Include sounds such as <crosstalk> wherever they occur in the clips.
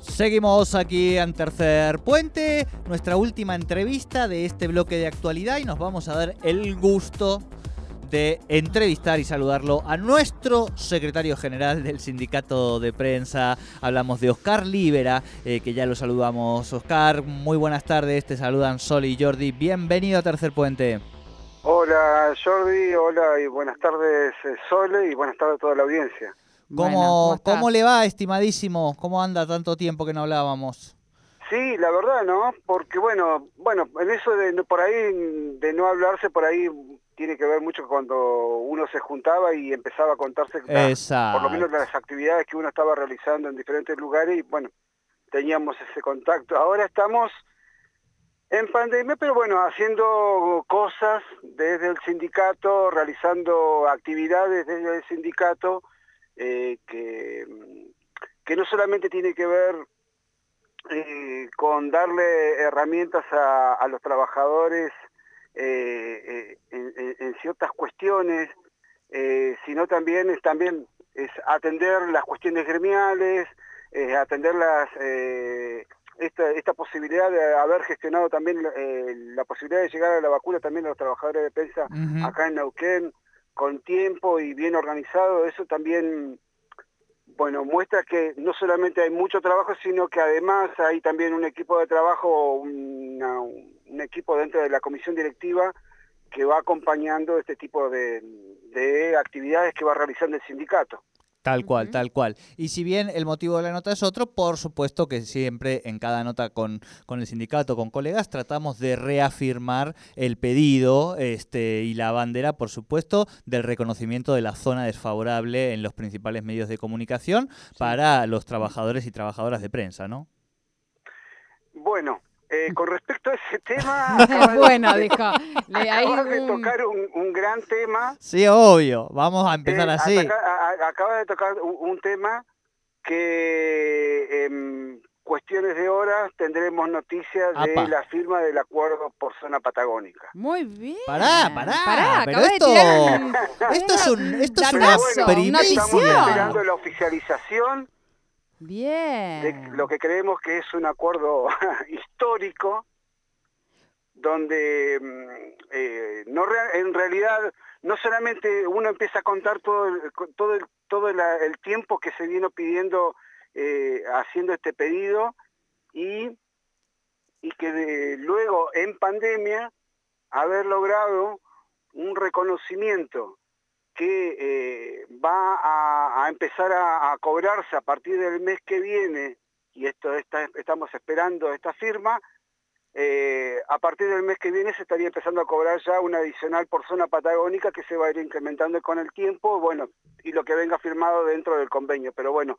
Seguimos aquí en Tercer Puente, nuestra última entrevista de este bloque de actualidad y nos vamos a dar el gusto de entrevistar y saludarlo a nuestro secretario general del sindicato de prensa. Hablamos de Oscar Libera, eh, que ya lo saludamos. Oscar, muy buenas tardes, te saludan Sol y Jordi. Bienvenido a Tercer Puente. Hola Jordi, hola y buenas tardes eh, Sole y buenas tardes a toda la audiencia. ¿Cómo, ¿cómo, le va, estimadísimo? ¿Cómo anda tanto tiempo que no hablábamos? Sí, la verdad, ¿no? Porque bueno, bueno, en eso de por ahí de no hablarse por ahí tiene que ver mucho cuando uno se juntaba y empezaba a contarse por lo menos las actividades que uno estaba realizando en diferentes lugares y bueno, teníamos ese contacto. Ahora estamos en pandemia, pero bueno, haciendo cosas desde el sindicato, realizando actividades desde el sindicato, eh, que, que no solamente tiene que ver eh, con darle herramientas a, los trabajadores eh, en, ciertas cuestiones, sino también es, también es atender las cuestiones gremiales, atender las, esta, esta, posibilidad de haber gestionado también la posibilidad de llegar a la vacuna también a los trabajadores de prensa acá en Neuquén, con tiempo y bien organizado, eso también, bueno, muestra que no solamente hay mucho trabajo, sino que además hay también un equipo de trabajo, un equipo dentro de la comisión directiva que va acompañando este tipo de actividades que va realizando el sindicato. Tal cual, tal cual. Y si bien el motivo de la nota es otro, por supuesto que siempre en cada nota con, con el sindicato, con colegas, tratamos de reafirmar el pedido este, y la bandera, por supuesto, del reconocimiento de la zona desfavorable en los principales medios de comunicación para los trabajadores y trabajadoras de prensa, ¿no? Bueno, eh, con respecto a ese tema, <laughs> bueno, dijo, <laughs> le acabas de tocar un, gran tema. Sí, obvio, vamos a empezar eh, así. acabas de tocar un, tema que en cuestiones de horas tendremos noticias de la firma del acuerdo por zona patagónica. Muy bien. Pará, pará. pará pero esto, <laughs> esto, es, un, esto es una primicia. Estamos esperando la oficialización Bien. lo que creemos que es un acuerdo <laughs> histórico, donde mm, eh, no en realidad no solamente uno empieza a contar todo el, todo el, tiempo que se vino pidiendo eh, haciendo este pedido y, y que luego en pandemia haber logrado un reconocimiento que eh, va a, empezar a, cobrarse a partir del mes que viene, y esto estamos esperando esta firma, eh, a partir del mes que viene se estaría empezando a cobrar ya una adicional por zona patagónica que se va a ir incrementando con el tiempo, bueno, y lo que venga firmado dentro del convenio. Pero bueno,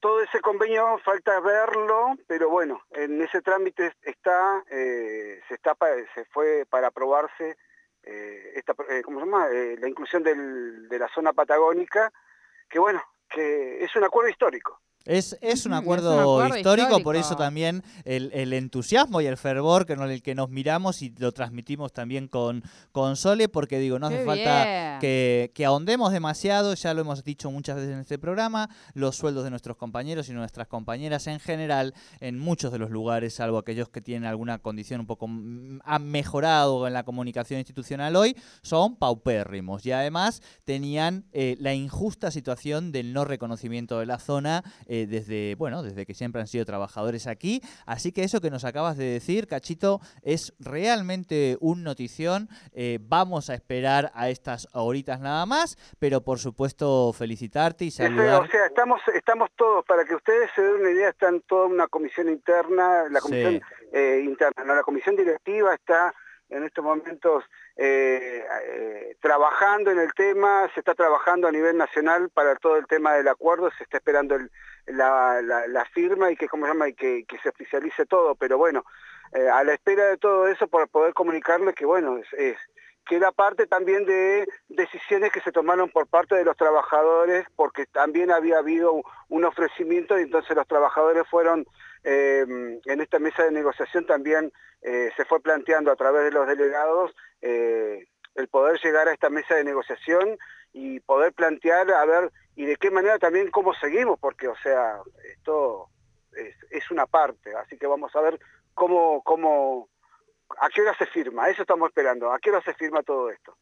todo ese convenio falta verlo, pero bueno, en ese trámite está, eh, se, está se fue para aprobarse eh, esta, eh, ¿cómo se llama? Eh, la inclusión de la zona patagónica, que bueno, que es un acuerdo histórico. Es, es, un acuerdo, histórico, por eso también el, entusiasmo y el fervor con el que nos miramos y lo transmitimos también con, con Sole, porque digo, no hace falta que, ahondemos demasiado, ya lo hemos dicho muchas veces en este programa, los sueldos de nuestros compañeros y nuestras compañeras en general, en muchos de los lugares, salvo aquellos que tienen alguna condición un poco, han mejorado en la comunicación institucional hoy, son paupérrimos y además tenían eh, la injusta situación del no reconocimiento de la zona. Eh, desde, bueno, desde que siempre han sido trabajadores aquí. Así que eso que nos acabas de decir, Cachito, es realmente un notición. Eh, vamos a esperar a estas horitas nada más, pero por supuesto felicitarte y saludar. O sea, estamos, estamos todos, para que ustedes se den una idea, están toda una comisión interna, la comisión eh, interna, ¿no? la comisión directiva está en estos momentos eh, eh, trabajando en el tema, se está trabajando a nivel nacional para todo el tema del acuerdo, se está esperando la, firma y que, ¿cómo se llama? y que, se oficialice todo, pero bueno, eh, a la espera de todo eso para poder comunicarles que bueno, es, queda parte también de decisiones que se tomaron por parte de los trabajadores, porque también había habido un ofrecimiento y entonces los trabajadores fueron Em, en esta mesa de negociación también eh, se fue planteando a través de los delegados eh, el poder llegar a esta mesa de negociación y poder plantear a ver y de qué manera también cómo seguimos, porque o sea, esto es, una parte, así que vamos a ver cómo, cómo, a qué hora se firma, eso estamos esperando, a qué hora se firma todo esto,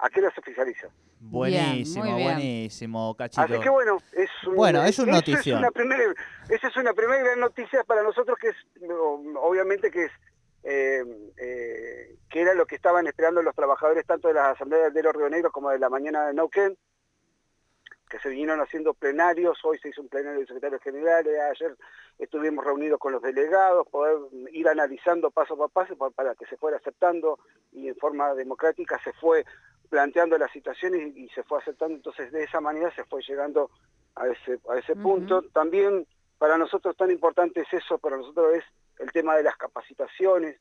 a qué hora se oficializa. Buenísimo, buenísimo, Cachito. Así que bueno, es, bueno, es una noticia. una primera, esa es una primera gran noticia para nosotros que es, obviamente que es eh, eh, que era lo que estaban esperando los trabajadores tanto de las asambleas del Río Negro como de la mañana de Neuquén, que se vinieron haciendo plenarios, hoy se hizo un plenario de secretarios generales, ayer estuvimos reunidos con los delegados, poder ir analizando paso por paso para que se fuera aceptando y en forma democrática se fue planteando las situaciones y, se fue aceptando, entonces de esa manera se fue llegando a ese, a ese punto. También para nosotros tan importante es eso, para nosotros es el tema de las capacitaciones.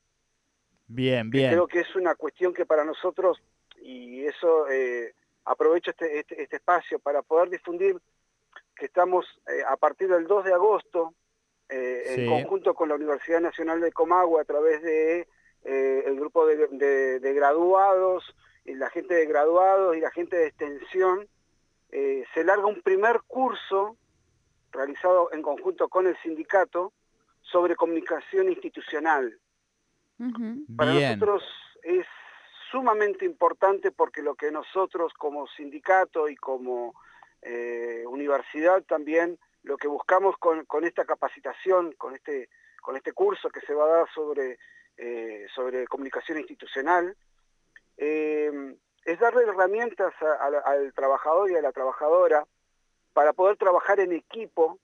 Bien, bien. Creo que es una cuestión que para nosotros, y eso eh, aprovecho este, este, este, espacio para poder difundir que estamos eh, a partir del 2 de agosto, eh, en conjunto con la Universidad Nacional de Comagua, a través de el grupo de, de, graduados, y la gente de graduados y la gente de extensión, se larga un primer curso realizado en conjunto con el sindicato, sobre comunicación institucional. Para nosotros es sumamente importante porque lo que nosotros como sindicato y como eh, universidad también, lo que buscamos con, esta capacitación, con este, con este curso que se va a dar sobre, eh, sobre comunicación institucional, eh, es darle herramientas al trabajador y a la trabajadora para poder trabajar en equipo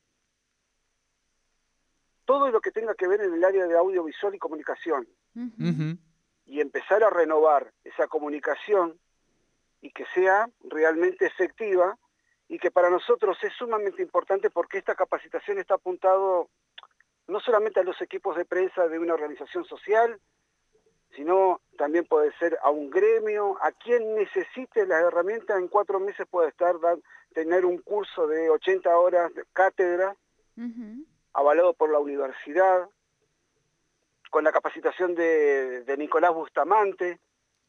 todo lo que tenga que ver en el área de audiovisual y comunicación. Y empezar a renovar esa comunicación y que sea realmente efectiva y que para nosotros es sumamente importante porque esta capacitación está apuntado no solamente a los equipos de prensa de una organización social, sino también puede ser a un gremio, a quien necesite las herramientas, en cuatro meses puede estar, tener un curso de 80 horas de cátedra, avalado por la universidad, con la capacitación de, Nicolás Bustamante.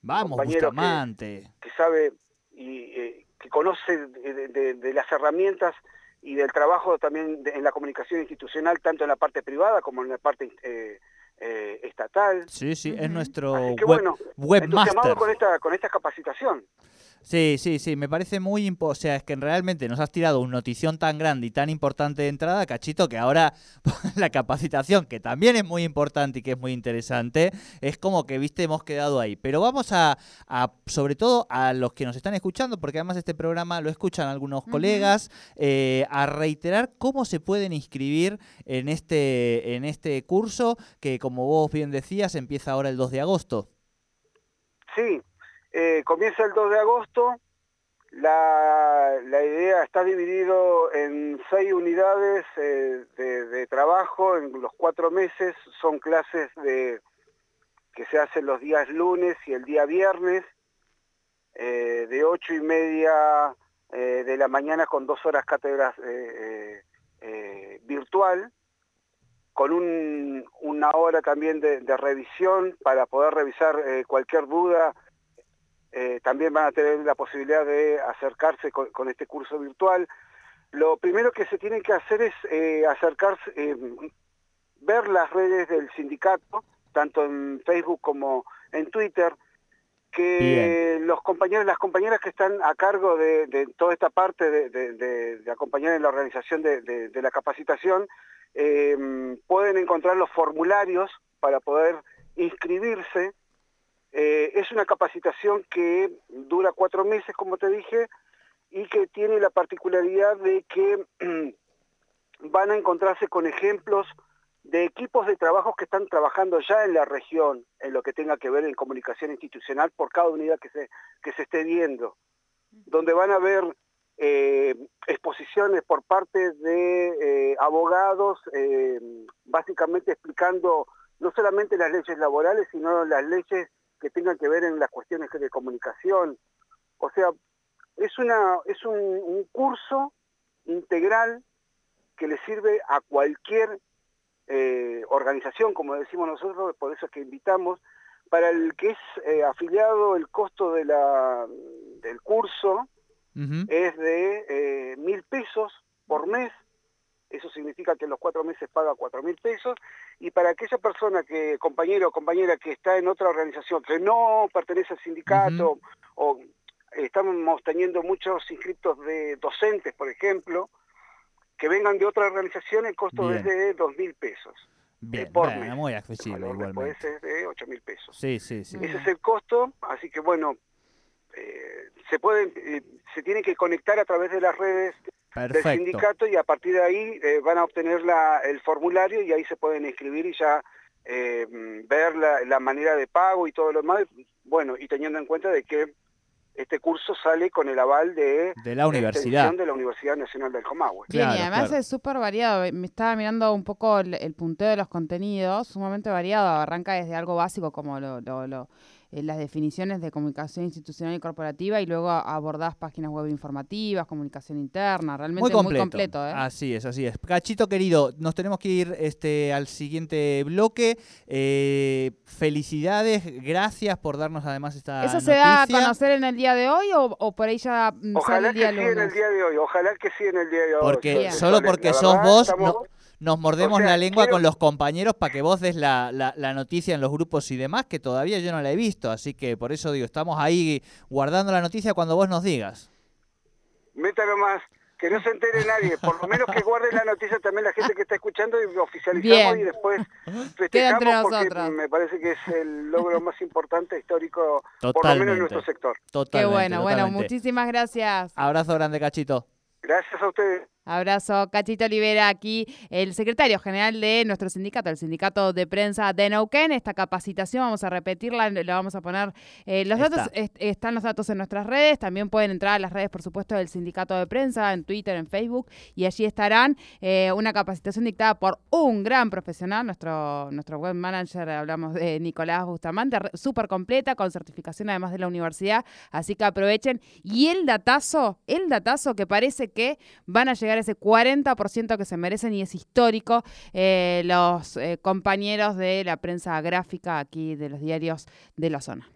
Vamos, Bustamante. Que, sabe y eh, que conoce de, las herramientas y del trabajo también en la comunicación institucional, tanto en la parte privada como en la parte eh, eh, estatal. Sí, sí, es nuestro web, webmaster. con esta, con esta capacitación. Sí, sí, sí, me parece muy o sea, es que realmente nos has tirado una notición tan grande y tan importante de entrada, Cachito, que ahora <laughs> la capacitación, que también es muy importante y que es muy interesante, es como que, viste, hemos quedado ahí. Pero vamos a, sobre todo a los que nos están escuchando, porque además este programa lo escuchan algunos colegas, eh, a reiterar cómo se pueden inscribir en este, en este curso, que como vos bien decías, empieza ahora el 2 de agosto. Sí, eh, comienza el 2 de agosto, la, idea está dividido en seis unidades eh, de, trabajo. En los cuatro meses, son clases de, que se hacen los días lunes y el día viernes, eh, de ocho y media de la mañana con dos horas cátedras virtual, con una hora también de, revisión para poder revisar cualquier duda eh, también van a tener la posibilidad de acercarse con, este curso virtual. Lo primero que se tiene que hacer es eh, acercarse, eh, ver las redes del sindicato, tanto en Facebook como en Twitter, que los compañeros, las compañeras que están a cargo de, toda esta parte de, acompañar en la organización de, la capacitación, pueden encontrar los formularios para poder inscribirse eh, es una capacitación que dura cuatro meses, como te dije, y que tiene la particularidad de que <clears throat> van a encontrarse con ejemplos de equipos de trabajo que están trabajando ya en la región, en lo que tenga que ver en comunicación institucional por cada unidad que se, que se esté viendo, donde van a haber eh, exposiciones por parte de eh, abogados, básicamente explicando no solamente las leyes laborales, sino las leyes que tengan que ver en las cuestiones de comunicación. O sea, es, una, es un, curso integral que le sirve a cualquier eh, organización, como decimos nosotros, por eso es que invitamos, para el que es eh, afiliado el costo de la, del curso es de eh, mil pesos por mes, eso significa que en los cuatro meses paga cuatro mil pesos, y para aquella persona que, compañero o compañera que está en otra organización, que no pertenece al sindicato, o estamos teniendo muchos inscriptos de docentes, por ejemplo, que vengan de otra organización, el costo es de dos mil pesos. Bien, por muy accesible Puede ser de ocho mil pesos. Sí, sí, sí. Ese es el costo, así que bueno, eh, se pueden, eh, se tienen que conectar a través de las redes del sindicato y a partir de ahí eh, van a obtener la, el formulario y ahí se pueden inscribir y ya ver la, la manera de pago y todo lo demás. Bueno, y teniendo en cuenta de que este curso sale con el aval de, la universidad de la Universidad Nacional del Comahue. y además es súper variado. Me estaba mirando un poco el, el, punteo de los contenidos, sumamente variado. Arranca desde algo básico como lo, lo, lo eh, las definiciones de comunicación institucional y corporativa y luego abordás páginas web informativas, comunicación interna, realmente muy completo. Muy completo ¿eh? Así es, así es. Cachito querido, nos tenemos que ir este, al siguiente bloque. Eh, felicidades, gracias por darnos además esta ¿Eso se da a conocer en el día de hoy o, por ahí ya Ojalá sale el día que sí en el día de hoy, ojalá que sí en el día de hoy. Porque, solo porque sos vos nos mordemos la lengua con los compañeros para que vos des la, la, noticia en los grupos y demás, que todavía yo no la he visto. Así que por eso digo, estamos ahí guardando la noticia cuando vos nos digas. Métalo más. Que no se entere nadie, por lo menos que guarde la noticia también la gente que está escuchando y oficializamos y después festejamos porque me parece que es el logro más importante histórico, por lo menos en nuestro sector. Totalmente, Qué bueno, bueno, muchísimas gracias. Abrazo grande, Cachito. Gracias a ustedes. Abrazo, Cachito Olivera, aquí el secretario general de nuestro sindicato, el sindicato de prensa de Neuquén. Esta capacitación vamos a repetirla, la vamos a poner. Eh, los datos están los datos en nuestras redes. También pueden entrar a las redes, por supuesto, del sindicato de prensa, en Twitter, en Facebook, y allí estarán eh, una capacitación dictada por un gran profesional, nuestro nuestro web manager, hablamos de Nicolás Bustamante, súper completa, con certificación además de la universidad. Así que aprovechen. Y el datazo, el datazo que parece que van a llegar ese 40% que se merecen y es histórico eh, los eh, compañeros de la prensa gráfica aquí de los diarios de la zona.